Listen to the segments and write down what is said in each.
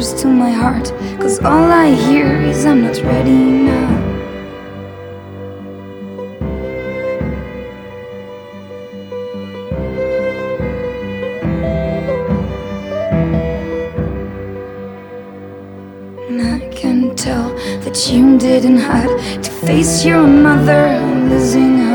to my heart. Cause all I hear is I'm not ready now. And I can tell that you didn't hide to face your mother losing her.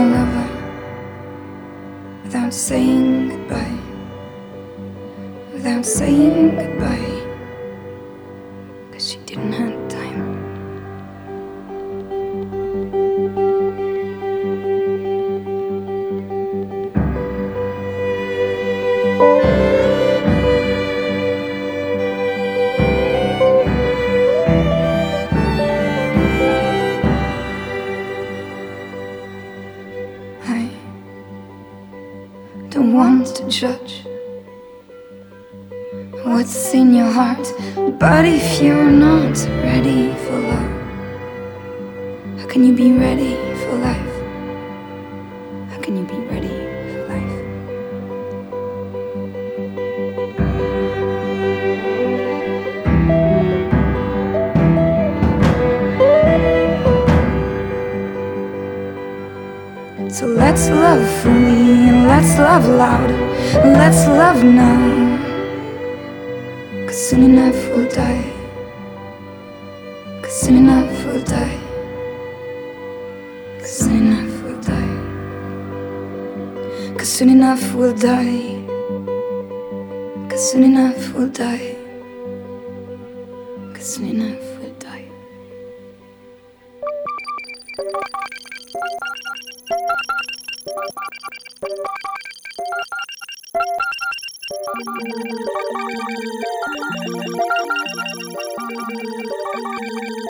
Thank you.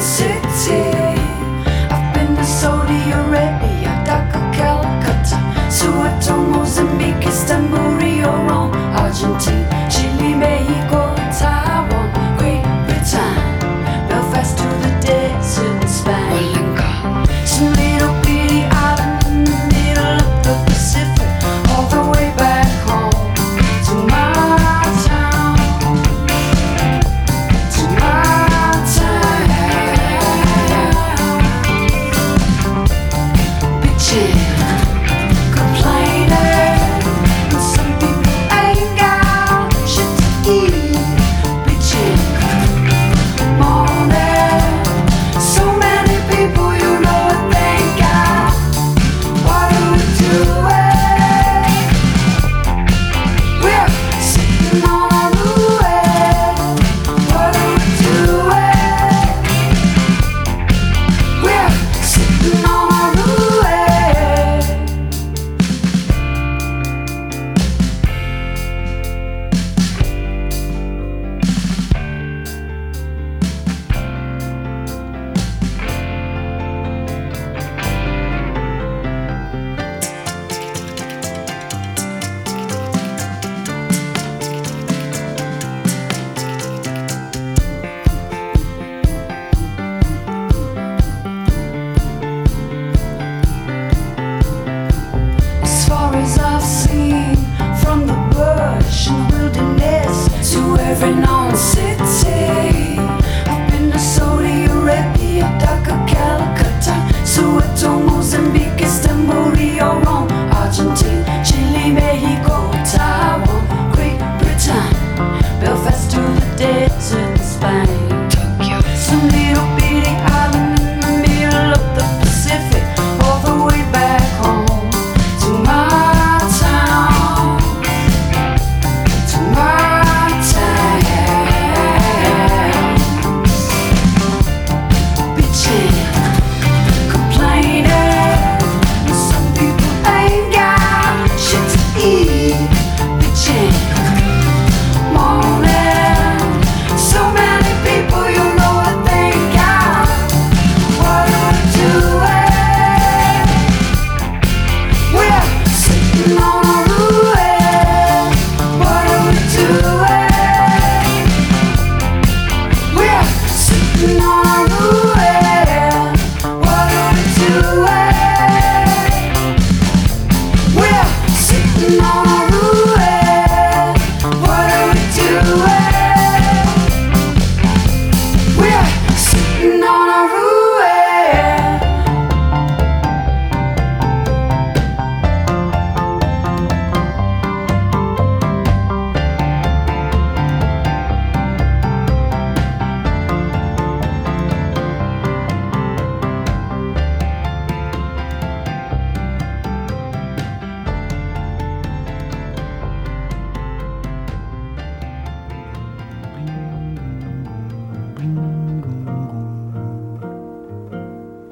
sick